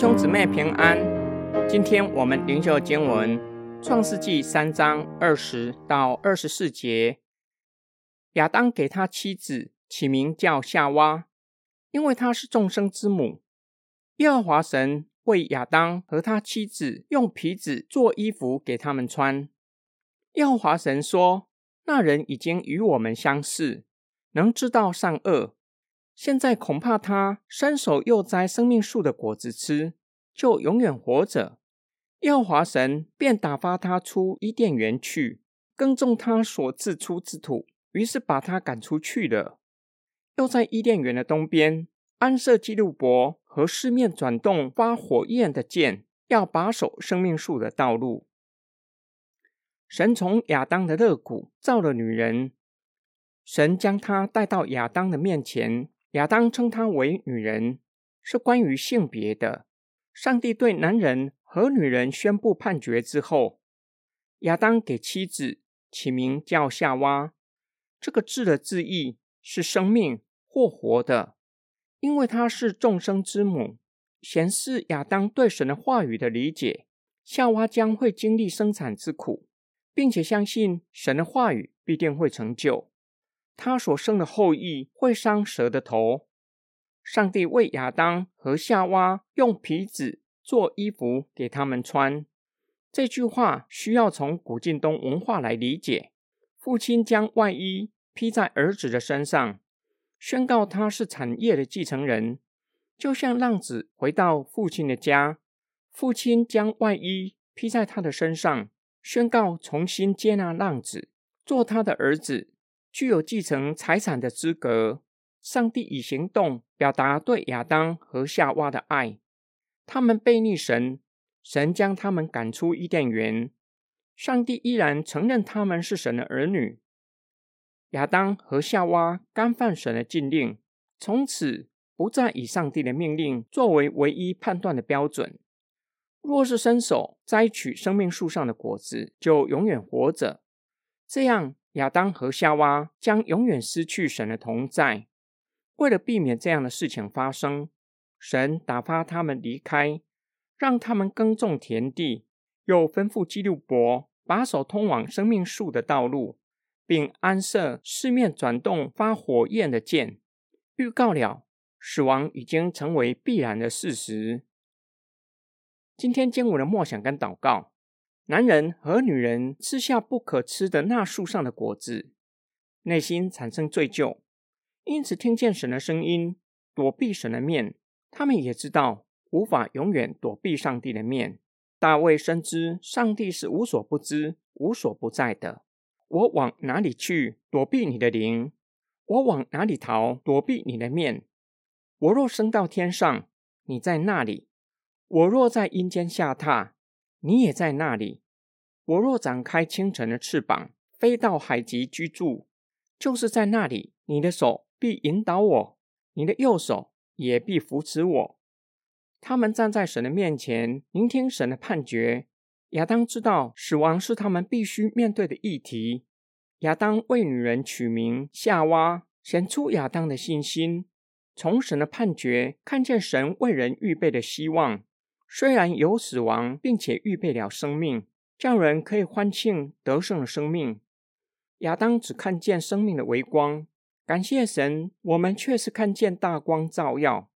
兄姊妹平安，今天我们灵修经文《创世纪》三章二十到二十四节。亚当给他妻子起名叫夏娃，因为她是众生之母。耶和华神为亚当和他妻子用皮子做衣服给他们穿。耶和华神说：“那人已经与我们相似，能知道善恶。”现在恐怕他伸手又摘生命树的果子吃，就永远活着。耶和华神便打发他出伊甸园去，耕种他所自出之土，于是把他赶出去了。又在伊甸园的东边安设基路伯和四面转动发火焰的剑，要把守生命树的道路。神从亚当的肋骨造了女人，神将她带到亚当的面前。亚当称她为女人，是关于性别的。上帝对男人和女人宣布判决之后，亚当给妻子起名叫夏娃。这个字的字义是生命或活的，因为她是众生之母，显示亚当对神的话语的理解。夏娃将会经历生产之苦，并且相信神的话语必定会成就。他所生的后裔会伤蛇的头。上帝为亚当和夏娃用皮子做衣服给他们穿。这句话需要从古近东文化来理解。父亲将外衣披在儿子的身上，宣告他是产业的继承人，就像浪子回到父亲的家，父亲将外衣披在他的身上，宣告重新接纳浪子做他的儿子。具有继承财产的资格。上帝以行动表达对亚当和夏娃的爱。他们背逆神，神将他们赶出伊甸园。上帝依然承认他们是神的儿女。亚当和夏娃干犯神的禁令，从此不再以上帝的命令作为唯一判断的标准。若是伸手摘取生命树上的果子，就永远活着。这样。亚当和夏娃将永远失去神的同在。为了避免这样的事情发生，神打发他们离开，让他们耕种田地，又吩咐基路伯把守通往生命树的道路，并安设四面转动发火焰的剑，预告了死亡已经成为必然的事实。今天经文的默想跟祷告。男人和女人吃下不可吃的那树上的果子，内心产生罪疚，因此听见神的声音，躲避神的面。他们也知道无法永远躲避上帝的面。大卫深知上帝是无所不知、无所不在的。我往哪里去躲避你的灵？我往哪里逃躲避你的面？我若升到天上，你在那里；我若在阴间下榻。你也在那里。我若展开清晨的翅膀，飞到海极居住，就是在那里，你的手必引导我，你的右手也必扶持我。他们站在神的面前，聆听神的判决。亚当知道死亡是他们必须面对的议题。亚当为女人取名夏娃，显出亚当的信心，从神的判决看见神为人预备的希望。虽然有死亡，并且预备了生命，叫人可以欢庆得胜的生命。亚当只看见生命的微光，感谢神，我们确实看见大光照耀，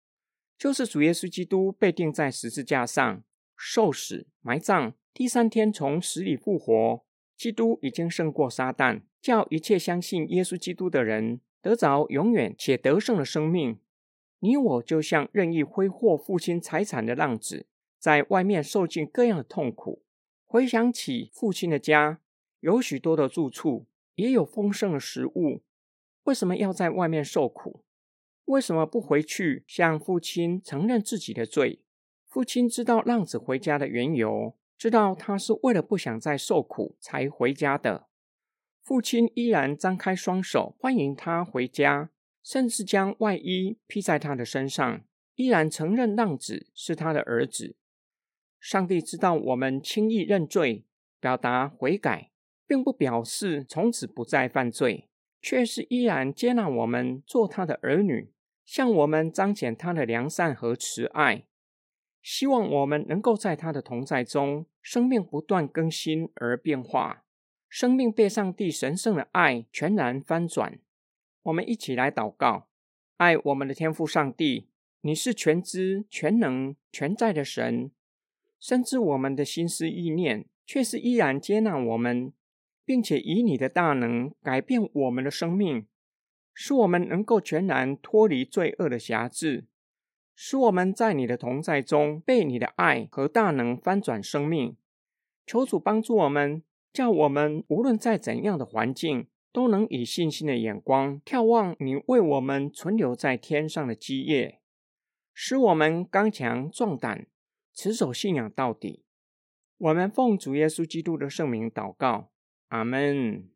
就是主耶稣基督被钉在十字架上，受死、埋葬，第三天从死里复活。基督已经胜过撒旦，叫一切相信耶稣基督的人得着永远且得胜的生命。你我就像任意挥霍父亲财产的浪子。在外面受尽各样的痛苦，回想起父亲的家，有许多的住处，也有丰盛的食物，为什么要在外面受苦？为什么不回去向父亲承认自己的罪？父亲知道浪子回家的缘由，知道他是为了不想再受苦才回家的。父亲依然张开双手欢迎他回家，甚至将外衣披在他的身上，依然承认浪子是他的儿子。上帝知道我们轻易认罪、表达悔改，并不表示从此不再犯罪，却是依然接纳我们做他的儿女，向我们彰显他的良善和慈爱。希望我们能够在他的同在中，生命不断更新而变化，生命被上帝神圣的爱全然翻转。我们一起来祷告：爱我们的天父上帝，你是全知、全能、全在的神，深知我们的心思意念，却是依然接纳我们，并且以你的大能改变我们的生命，使我们能够全然脱离罪恶的辖制。使我们在你的同在中，被你的爱和大能翻转生命。求主帮助我们，叫我们无论在怎样的环境，都能以信心的眼光眺望你为我们存留在天上的基业，使我们刚强壮胆，持守信仰到底。我们奉主耶稣基督的圣名祷告，阿门。